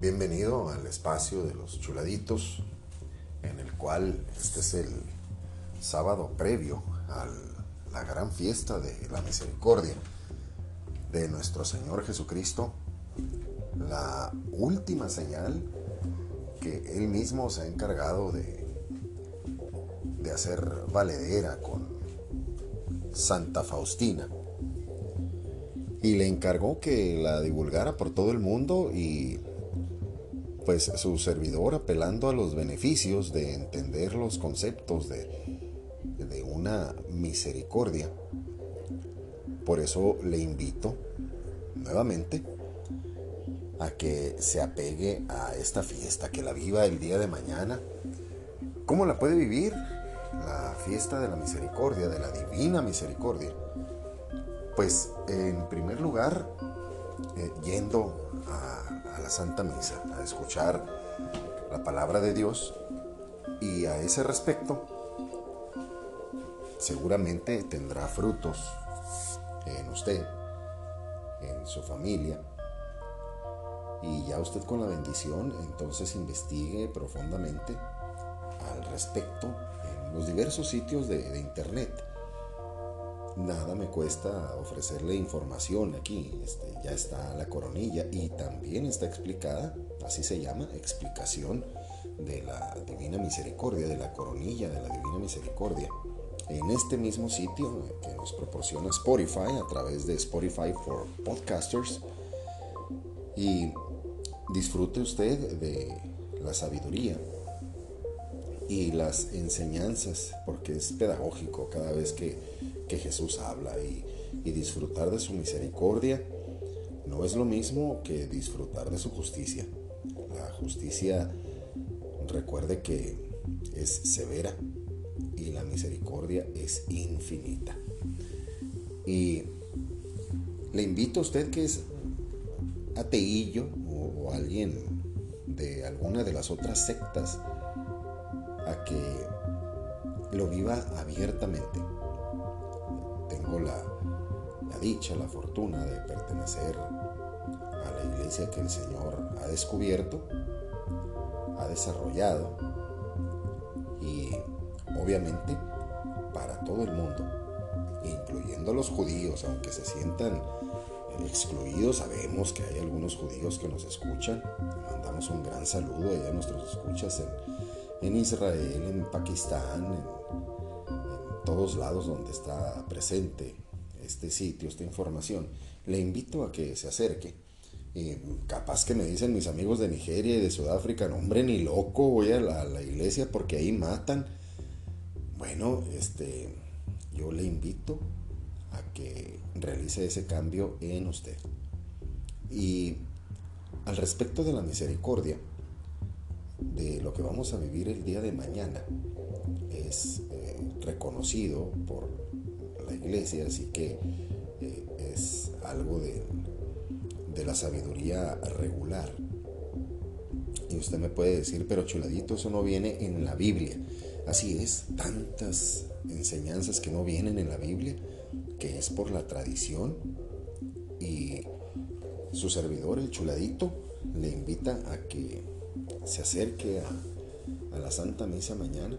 Bienvenido al espacio de los chuladitos, en el cual este es el sábado previo a la gran fiesta de la misericordia de nuestro Señor Jesucristo, la última señal que Él mismo se ha encargado de, de hacer valedera con Santa Faustina. Y le encargó que la divulgara por todo el mundo y pues su servidor apelando a los beneficios de entender los conceptos de, de una misericordia. Por eso le invito nuevamente a que se apegue a esta fiesta, que la viva el día de mañana. ¿Cómo la puede vivir? La fiesta de la misericordia, de la divina misericordia pues en primer lugar, eh, yendo Santa Misa, a escuchar la palabra de Dios y a ese respecto, seguramente tendrá frutos en usted, en su familia. Y ya usted con la bendición entonces investigue profundamente al respecto en los diversos sitios de internet nada me cuesta ofrecerle información aquí. Este, ya está la coronilla y también está explicada, así se llama, explicación de la Divina Misericordia, de la coronilla de la Divina Misericordia. En este mismo sitio que nos proporciona Spotify a través de Spotify for Podcasters. Y disfrute usted de la sabiduría y las enseñanzas, porque es pedagógico cada vez que, Jesús habla y, disfrutar de su misericordia no es lo mismo que disfrutar de su justicia. La justicia, recuerde que es severa y la misericordia es infinita. Y le invito a usted que es ateillo o alguien de alguna de las otras sectas, a que lo viva abiertamente. La, dicha, la fortuna de pertenecer a la iglesia que el Señor ha descubierto, ha desarrollado y obviamente para todo el mundo, incluyendo los judíos, aunque se sientan excluidos, sabemos que hay algunos judíos que nos escuchan. Mandamos un gran saludo a nuestros escuchas en en Israel, en Pakistán, en, todos lados donde está presente este sitio, esta información, le invito a que se acerque. Y capaz que me dicen mis amigos de Nigeria y de Sudáfrica, no hombre, ni loco, voy a la, a la iglesia porque ahí matan. Bueno, este, yo le invito a que realice ese cambio en usted. Y al respecto de la misericordia, de lo que vamos a vivir el día de mañana es eh, reconocido por la iglesia, así que eh, es algo de, de la sabiduría regular. Y usted me puede decir, pero chuladito, eso no viene en la Biblia. Así es, tantas enseñanzas que no vienen en la Biblia, que es por la tradición. Y su servidor, el chuladito, le invita a que se acerque a, la Santa Misa mañana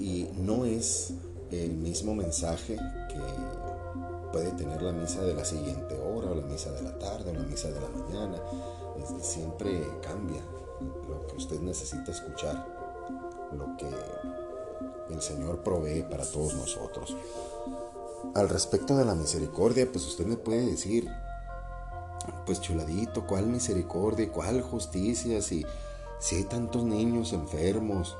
y no es el mismo mensaje que puede tener la misa de la siguiente hora o la misa de la tarde o la misa de la mañana. siempre cambia lo que usted necesita escuchar, lo que el Señor provee para todos nosotros. Al respecto de la misericordia, pues usted me puede decir, pues chuladito, ¿cuál misericordia? ¿Cuál justicia? Si, si hay tantos niños enfermos,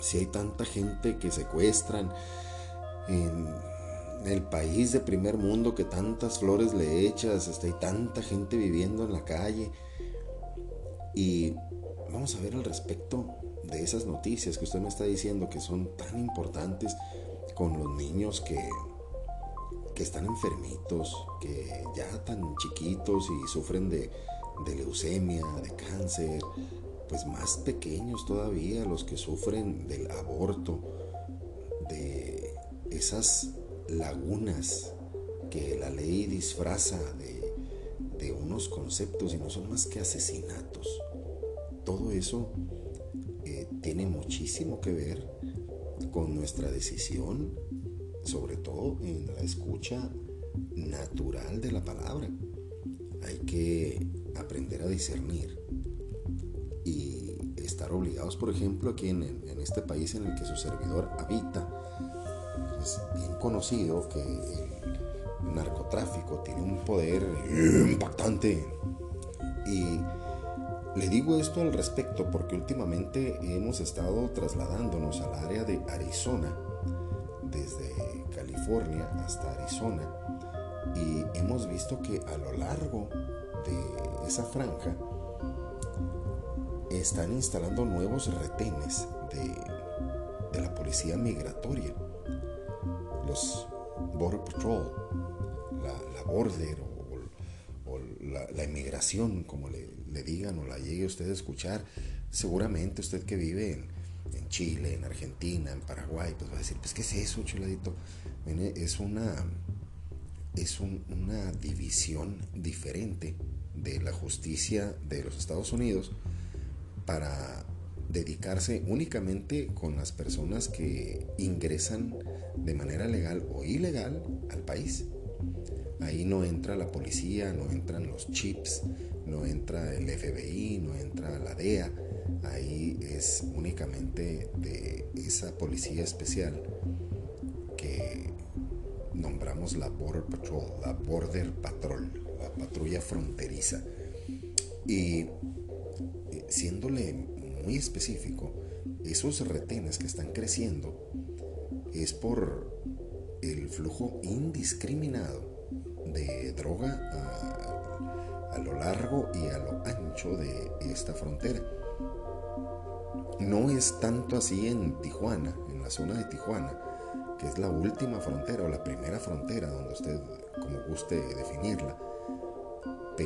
si hay tanta gente que secuestran en el país de primer mundo que tantas flores le echas, este, hay tanta gente viviendo en la calle. Y vamos a ver al respecto de esas noticias que usted me está diciendo que son tan importantes con los niños que que están enfermitos, que ya tan chiquitos y sufren de, leucemia, de cáncer, pues más pequeños todavía los que sufren del aborto, de esas lagunas que la ley disfraza de, de unos conceptos y no son más que asesinatos. Todo eso eh, tiene muchísimo que ver con nuestra decisión, sobre todo en la escucha natural de la palabra. Hay que aprender a discernir obligados, por ejemplo, aquí en, en este país en el que su servidor habita, es bien conocido que el narcotráfico tiene un poder impactante. Y le digo esto al respecto porque últimamente hemos estado trasladándonos al área de Arizona, desde California hasta Arizona, y hemos visto que a lo largo de esa franja están instalando nuevos retenes de, la policía migratoria, los Border Patrol, la, Border o, la, inmigración, como le, digan o la llegue usted a escuchar. Seguramente usted que vive en, Chile, en Argentina, en Paraguay, pues va a decir, pues ¿qué es eso, chuladito? Es una, es una división diferente de la justicia de los Estados Unidos para dedicarse únicamente con las personas que ingresan de manera legal o ilegal al país. Ahí no entra la policía, no entran los chips, no entra el FBI, no entra la DEA. Ahí es únicamente de esa policía especial que nombramos la Border Patrol, la Border Patrol, la patrulla fronteriza. Y siéndole muy específico, esos retenes que están creciendo es por el flujo indiscriminado de droga a, lo largo y a lo ancho de esta frontera. No es tanto así en Tijuana, en la zona de Tijuana, que es la última frontera o la primera frontera donde usted, como guste definirla,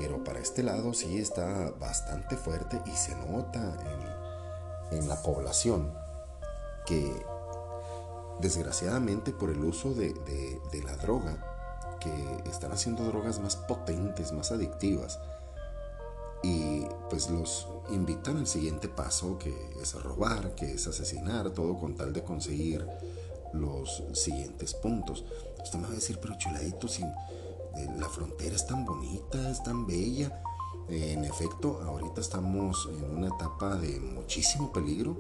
pero para este lado sí está bastante fuerte y se nota en, la población que desgraciadamente por el uso de, la droga, que están haciendo drogas más potentes, más adictivas, y pues los invitan al siguiente paso que es robar, que es asesinar, todo con tal de conseguir los siguientes puntos. Usted me va a decir, pero chuladito, sin la frontera es tan bonita, es tan bella. En efecto, ahorita estamos en una etapa de muchísimo peligro.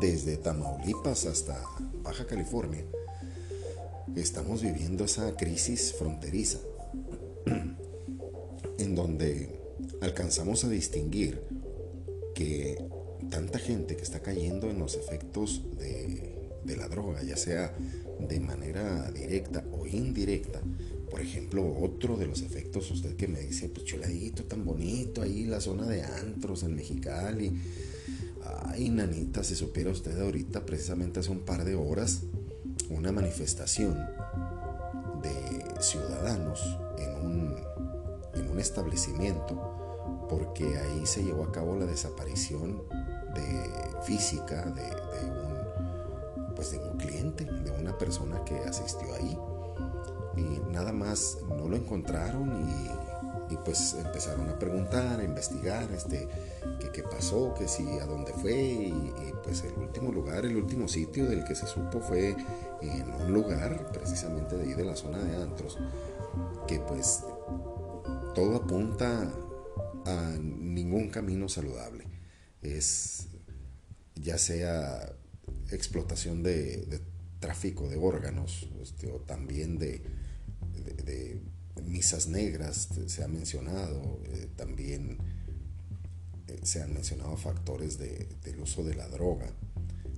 Desde Tamaulipas hasta Baja California, estamos viviendo esa crisis fronteriza, en donde alcanzamos a distinguir que tanta gente que está cayendo en los efectos de, de la droga, ya sea de manera directa o indirecta, por ejemplo, otro de los efectos, usted que me dice, pues chuladito, tan bonito, ahí la zona de antros en Mexicali. Ay, nanita, si supiera usted ahorita, precisamente hace un par de horas, una manifestación de ciudadanos en un, en un establecimiento, porque ahí se llevó a cabo la desaparición de física de, de un, pues de un cliente, de una persona que asistió ahí y nada más no lo encontraron y, pues empezaron a preguntar, a investigar, este, qué pasó, que si a dónde fue y, pues el último lugar, el último sitio del que se supo fue en un lugar precisamente de ahí de la zona de Antros, que pues todo apunta a ningún camino saludable. Es ya sea explotación de, tráfico de órganos este, o también de, de, misas negras se ha mencionado, eh, también eh, se han mencionado factores del uso de la droga,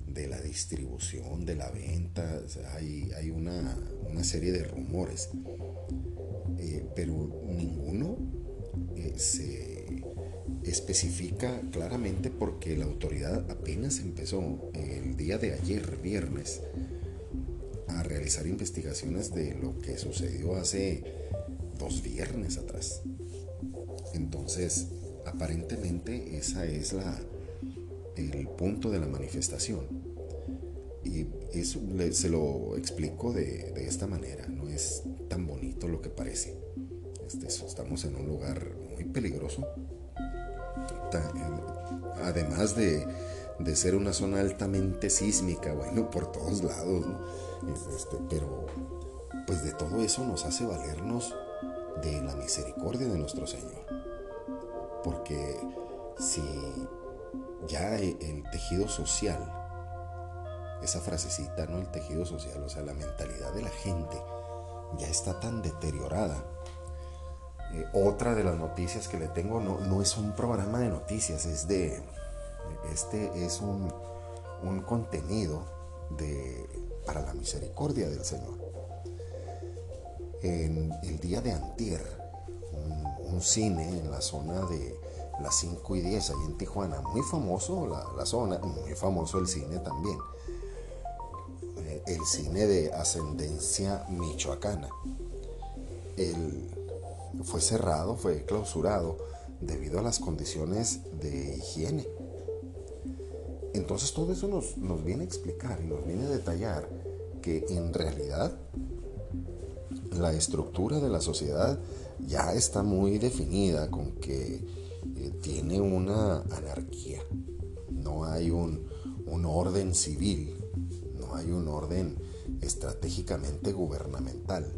de la distribución, de la venta, hay, hay una, serie de rumores, eh, pero ninguno se especifica claramente porque la autoridad apenas empezó el día de ayer, viernes, a realizar investigaciones de lo que sucedió hace dos viernes atrás. Entonces, aparentemente esa es la, el punto de la manifestación. Y eso se lo explico de, esta manera, no es tan bonito lo que parece. Este, estamos en un lugar muy peligroso. Además de, ser una zona altamente sísmica, bueno, por todos lados, este, pero pues de todo eso nos hace valernos de la misericordia de nuestro Señor. Porque si ya el tejido social, esa frasecita, ¿no? El tejido social, o sea, la mentalidad de la gente ya está tan deteriorada. Eh, otra de las noticias que le tengo no, no, es un programa de noticias, es de. Este es un, un contenido de, para la misericordia del Señor. En el día de Antier, un, cine en la zona de las 5 y 10 ahí en Tijuana. Muy famoso la, zona, muy famoso el cine también. Eh, el cine de ascendencia michoacana. El, fue cerrado, fue clausurado debido a las condiciones de higiene. Entonces todo eso nos, nos viene a explicar y nos viene a detallar que en realidad la estructura de la sociedad ya está muy definida con que eh, tiene una anarquía. No hay un, orden civil, no hay un orden estratégicamente gubernamental.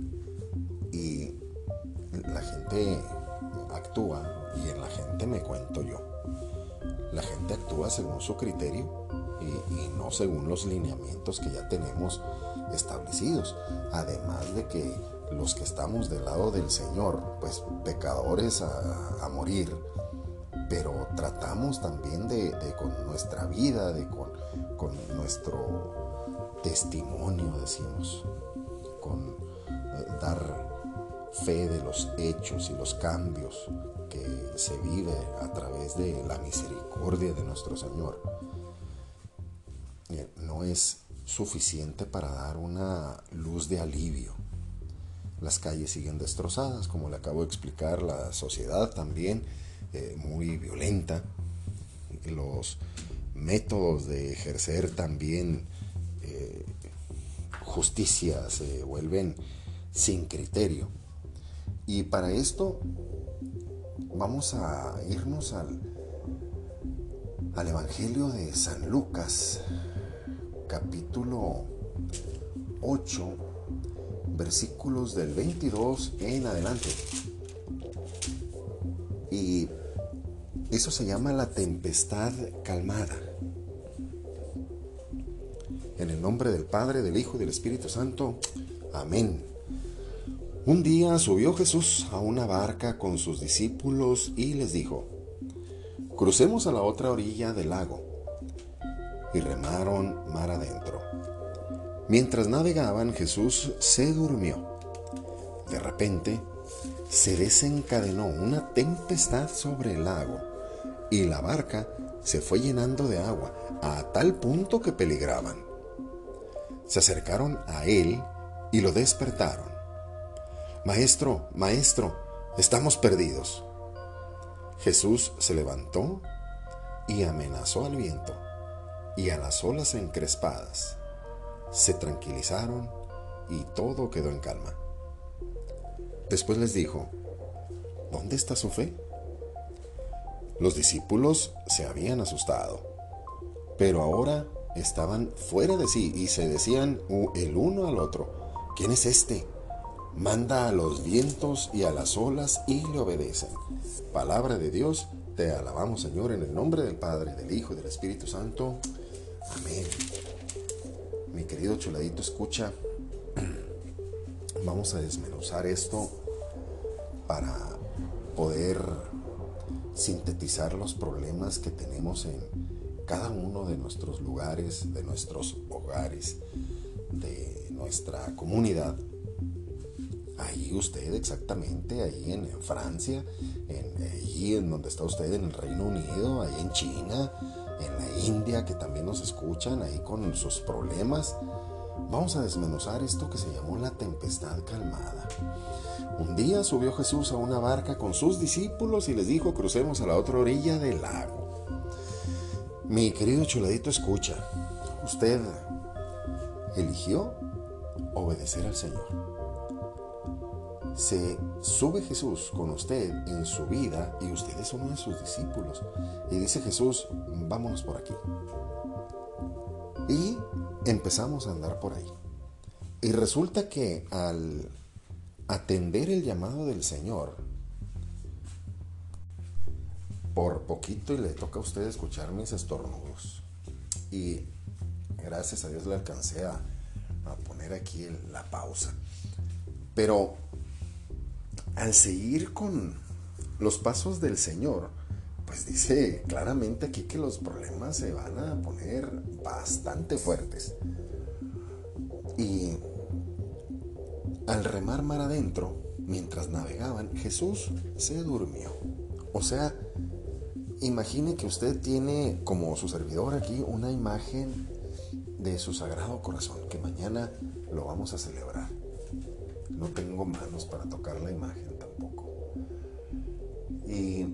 Y la gente actúa, y en la gente me cuento yo, la gente actúa según su criterio y, no según los lineamientos que ya tenemos establecidos. Además de que los que estamos del lado del Señor, pues pecadores a morir, pero tratamos también de, con nuestra vida, de con, nuestro testimonio, decimos, con eh, dar fe de los hechos y los cambios que se vive a través de la misericordia de nuestro Señor. Eh, no es suficiente para dar una luz de alivio. Las calles siguen destrozadas, como le acabo de explicar, la sociedad también eh, muy violenta. Los métodos de ejercer también eh, justicia se vuelven sin criterio. Y para esto vamos a irnos al, al Evangelio de San Lucas, capítulo 8, versículos del 22 en adelante. Y eso se llama la tempestad calmada. En el nombre del Padre, del Hijo y del Espíritu Santo. Amén. Un día subió Jesús a una barca con sus discípulos y les dijo, crucemos a la otra orilla del lago. Y remaron mar adentro. Mientras navegaban, Jesús se durmió. De repente, se desencadenó una tempestad sobre el lago y la barca se fue llenando de agua a tal punto que peligraban. Se acercaron a él y lo despertaron. Maestro, maestro, estamos perdidos. Jesús se levantó y amenazó al viento y a las olas encrespadas. Se tranquilizaron y todo quedó en calma. Después les dijo, ¿dónde está su fe? Los discípulos se habían asustado, pero ahora estaban fuera de sí y se decían el uno al otro, ¿quién es este? Manda a los vientos y a las olas y le obedecen. Palabra de Dios, te alabamos Señor en el nombre del Padre, del Hijo y del Espíritu Santo. Amén. Mi querido chuladito, escucha, vamos a desmenuzar esto para poder sintetizar los problemas que tenemos en cada uno de nuestros lugares, de nuestros hogares, de nuestra comunidad. Ahí usted exactamente, ahí en, Francia, ahí en donde está usted en el Reino Unido, ahí en China, en la India, que también nos escuchan ahí con sus problemas. Vamos a desmenuzar esto que se llamó la tempestad calmada. Un día subió Jesús a una barca con sus discípulos y les dijo, crucemos a la otra orilla del lago. Mi querido chuladito, escucha, usted eligió obedecer al Señor. Se sube Jesús con usted en su vida y usted es uno de sus discípulos. Y dice Jesús, vámonos por aquí. Y empezamos a andar por ahí. Y resulta que al atender el llamado del Señor, por poquito y le toca a usted escuchar mis estornudos. Y gracias a Dios le alcancé a, poner aquí la pausa. Pero al seguir con los pasos del Señor, pues dice claramente aquí que los problemas se van a poner bastante fuertes. Y al remar mar adentro, mientras navegaban, Jesús se durmió. O sea, imagine que usted tiene como su servidor aquí una imagen de su sagrado corazón, que mañana lo vamos a celebrar. No tengo manos para tocar la imagen. Y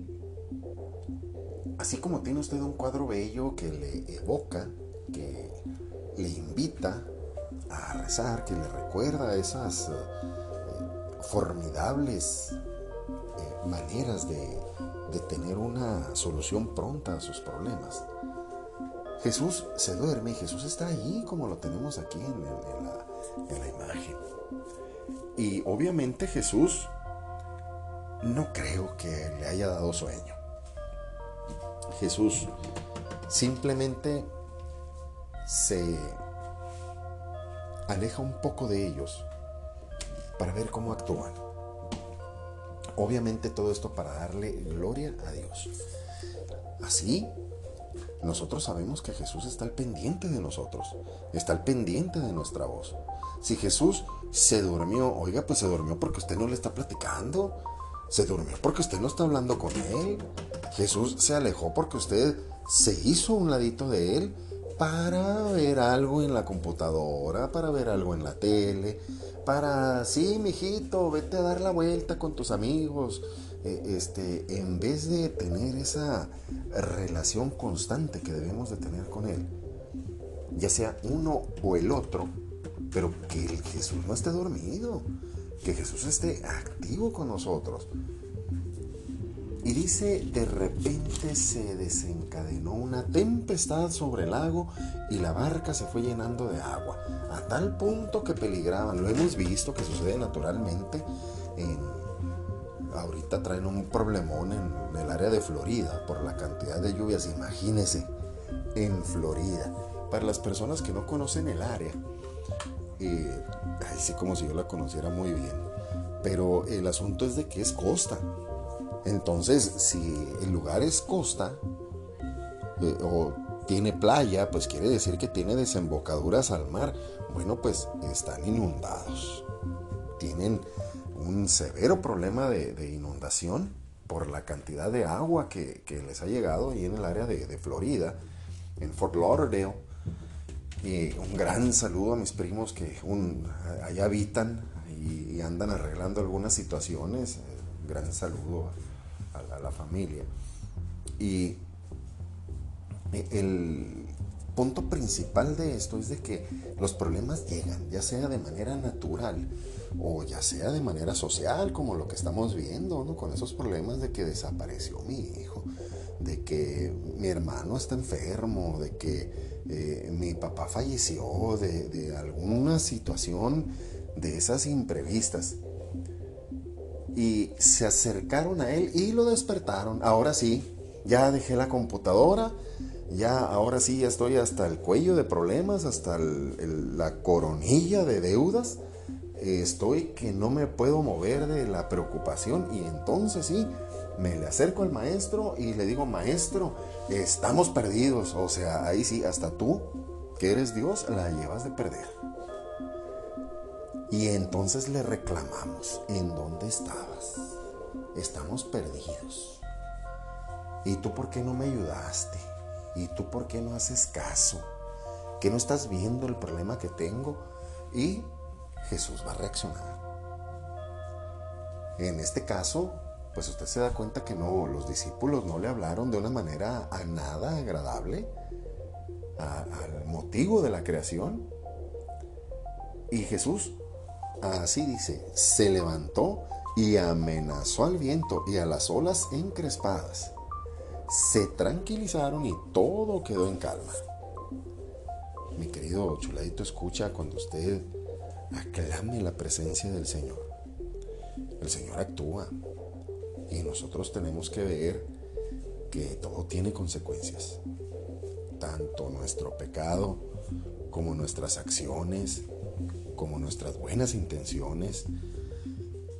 así como tiene usted un cuadro bello que le evoca, que le invita a rezar, que le recuerda esas eh, formidables eh, maneras de, tener una solución pronta a sus problemas. Jesús se duerme y Jesús está ahí como lo tenemos aquí en la imagen. Y obviamente Jesús no creo que le haya dado sueño. Jesús simplemente se aleja un poco de ellos para ver cómo actúan. Obviamente todo esto para darle gloria a Dios. Así, nosotros sabemos que Jesús está al pendiente de nosotros, está al pendiente de nuestra voz. Si Jesús se durmió, oiga, pues se durmió porque usted no le está platicando, se durmió porque usted no está hablando con él. Jesús se alejó porque usted se hizo un ladito de él para ver algo en la computadora, para ver algo en la tele, para, sí, mijito, vete a dar la vuelta con tus amigos. E, este, en vez de tener esa relación constante que debemos de tener con Él, ya sea uno o el otro, pero que el Jesús no esté dormido, que Jesús esté activo con nosotros. Y dice, de repente se desencadenó una tempestad sobre el lago y la barca se fue llenando de agua, a tal punto que peligraban. Lo hemos visto que sucede naturalmente. ahorita traen un problemón en, el área de Florida por la cantidad de lluvias. Imagínense, en Florida. Para las personas que no conocen el área, eh, así como si yo la conociera muy bien. Pero el asunto es de que es costa. Entonces, si el lugar es costa eh, o tiene playa, pues quiere decir que tiene desembocaduras al mar. Bueno, pues están inundados. Tienen un severo problema de, inundación por la cantidad de agua que, les ha llegado ahí en el área de, Florida, en Fort Lauderdale. Y un gran saludo a mis primos que allá habitan y, andan arreglando algunas situaciones. gran saludo a, la familia. Y el punto principal de esto es de que los problemas llegan, ya sea de manera natural o ya sea de manera social, como lo que estamos viendo, ¿no? Con esos problemas de que desapareció mi hijo, de que mi hermano está enfermo, de que eh, mi papá falleció, de, de alguna situación de esas imprevistas y se acercaron a él y lo despertaron. Ahora sí, ya dejé la computadora, ya ahora sí ya estoy hasta el cuello de problemas, hasta la coronilla de deudas. Estoy que no me puedo mover de la preocupación y entonces sí, me le acerco al maestro y le digo, maestro, estamos perdidos. O sea, ahí sí, hasta tú, que eres Dios, la llevas de perder. Y entonces le reclamamos, ¿en dónde estabas? Estamos perdidos. ¿Y tú por qué no me ayudaste? ¿Y tú por qué no haces caso? ¿Que no estás viendo el problema que tengo? Y Jesús va a reaccionar. En este caso, pues usted se da cuenta que no, los discípulos no le hablaron de una manera a nada agradable al motivo de la creación. Y Jesús Así dice, se levantó y amenazó al viento y a las olas encrespadas. Se tranquilizaron y todo quedó en calma. Mi querido chuladito, escucha cuando usted aclame la presencia del Señor. El Señor actúa y nosotros tenemos que ver que todo tiene consecuencias. Tanto nuestro pecado como nuestras acciones, como nuestras buenas intenciones.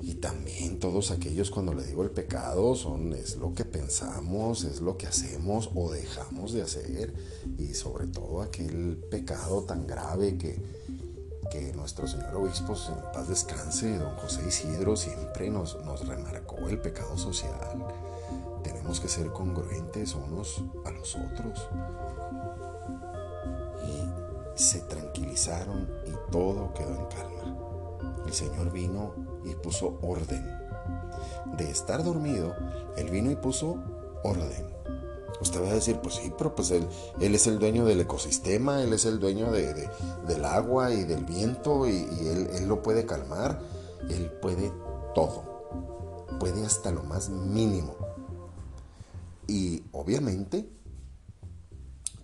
Y también todos aquellos cuando le digo el pecado son es lo que pensamos, es lo que hacemos o dejamos de hacer y sobre todo aquel pecado tan grave que, que nuestro señor obispo en paz descanse, don José Isidro siempre nos, nos remarcó el pecado social. Tenemos que ser congruentes unos a los otros se tranquilizaron y todo quedó en calma. El Señor vino y puso orden. De estar dormido, Él vino y puso orden. Usted va a decir, pues sí, pero pues Él, él es el dueño del ecosistema, Él es el dueño de, del agua y del viento y, él, él lo puede calmar. Él puede todo. Puede hasta lo más mínimo. Y obviamente,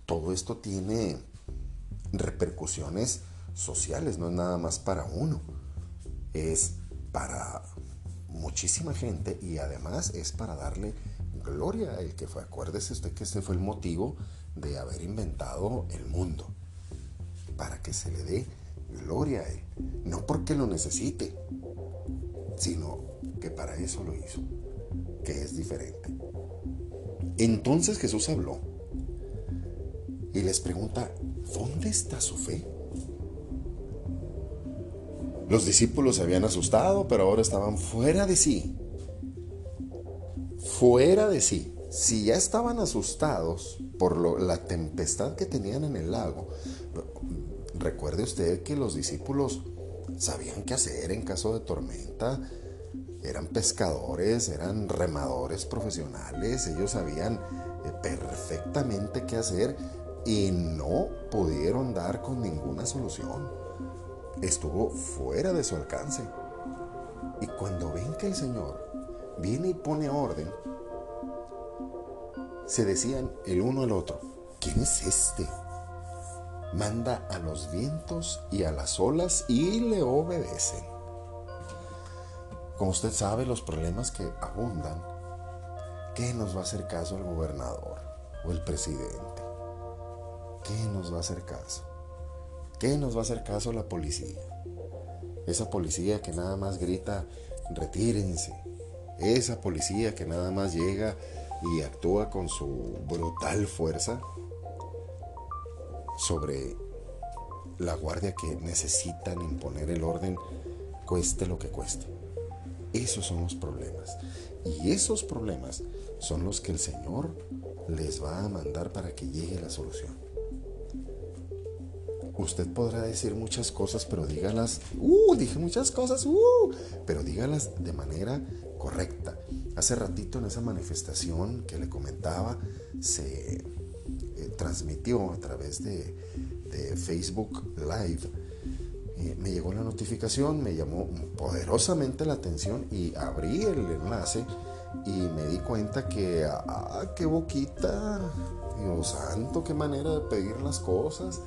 todo esto tiene repercusiones sociales, no es nada más para uno, es para muchísima gente y además es para darle gloria a el que fue. Acuérdese usted que este fue el motivo de haber inventado el mundo, para que se le dé gloria a él, no porque lo necesite, sino que para eso lo hizo, que es diferente. Entonces Jesús habló y les pregunta, ¿dónde está su fe? Los discípulos se habían asustado, pero ahora estaban fuera de sí. Fuera de sí. Si ya estaban asustados por la tempestad que tenían en el lago, recuerde usted que los discípulos sabían qué hacer en caso de tormenta. Eran pescadores, eran remadores profesionales, ellos sabían eh, perfectamente qué hacer y no pudieron dar con ninguna solución. Estuvo fuera de su alcance. Y cuando ven que el Señor viene y pone orden, se decían el uno al otro, ¿quién es este? Manda a los vientos y a las olas y le obedecen. Como usted sabe, los problemas que abundan, ¿qué nos va a hacer caso el gobernador o el presidente? ¿qué nos va a hacer caso? ¿Qué nos va a hacer caso la policía? Esa policía que nada más grita, retírense. Esa policía que nada más llega y actúa con su brutal fuerza sobre la guardia que necesitan imponer el orden, cueste lo que cueste. Esos son los problemas. Y esos problemas son los que el Señor les va a mandar para que llegue la solución. Usted podrá decir muchas cosas, pero dígalas, uh, dije muchas cosas, uh, pero dígalas de manera correcta. Hace ratito en esa manifestación que le comentaba, se transmitió a través de, Facebook Live. Eh, me llegó la notificación, me llamó poderosamente la atención y abrí el enlace y me di cuenta que, ah, qué boquita, Dios santo, qué manera de pedir las cosas.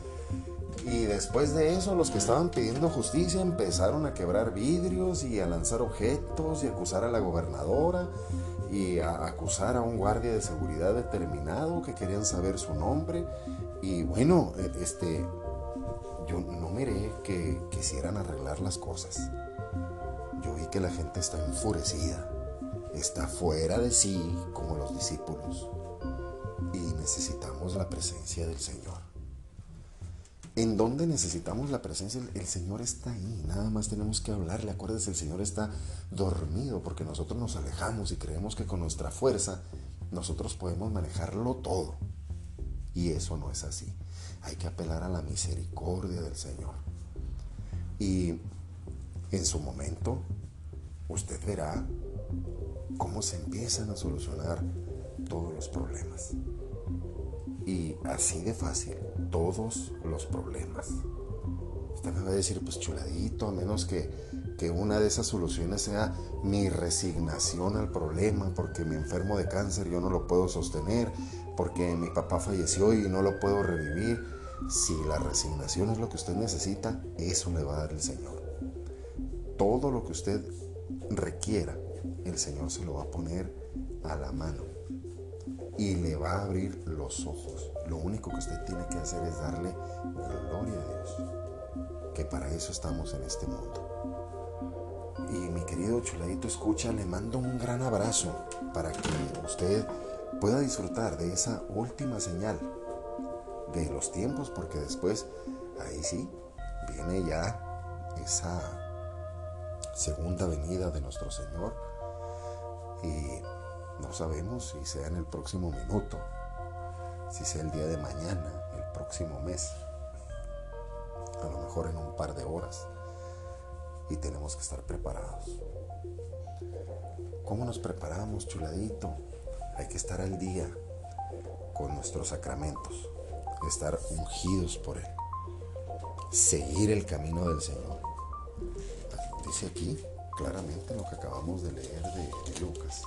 Y después de eso, los que estaban pidiendo justicia empezaron a quebrar vidrios y a lanzar objetos y acusar a la gobernadora y a acusar a un guardia de seguridad determinado que querían saber su nombre. Y bueno, e, este, yo no miré que quisieran arreglar las cosas. Yo vi que la gente está enfurecida, está fuera de sí como los discípulos. Y necesitamos la presencia del Señor. En donde necesitamos la presencia, el Señor está ahí, nada más tenemos que hablarle. Acuérdese, el Señor está dormido porque nosotros nos alejamos y creemos que con nuestra fuerza nosotros podemos manejarlo todo. Y eso no es así. Hay que apelar a la misericordia del Señor. Y en su momento, usted verá cómo se empiezan a solucionar todos los problemas. Y así de fácil, todos los problemas. Usted me va a decir, pues chuladito, a menos que, que una de esas soluciones sea mi resignación al problema, porque me enfermo de cáncer, yo no lo puedo sostener, porque mi papá falleció y no lo puedo revivir. Si la resignación es lo que usted necesita, eso le va a dar el Señor. Todo lo que usted requiera, el Señor se lo va a poner a la mano y le va a abrir los ojos. Lo único que usted tiene que hacer es darle gloria a Dios, que para eso estamos en este mundo. Y mi querido chuladito escucha, le mando un gran abrazo para que usted pueda disfrutar de esa última señal de los tiempos, porque después, ahí sí, viene ya esa segunda venida de nuestro Señor. Y sabemos si sea en el próximo minuto, si sea el día de mañana, el próximo mes, a lo mejor en un par de horas. Y tenemos que estar preparados. ¿Cómo nos preparamos, chuladito? Hay que estar al día con nuestros sacramentos, estar ungidos por Él, seguir el camino del Señor. Dice aquí claramente lo que acabamos de leer de Lucas.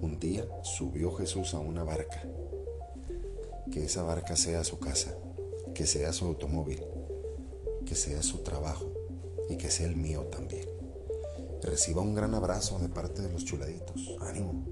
Un día subió Jesús a una barca. Que esa barca sea su casa, que sea su automóvil, que sea su trabajo y que sea el mío también. Reciba un gran abrazo de parte de los chuladitos. Ánimo.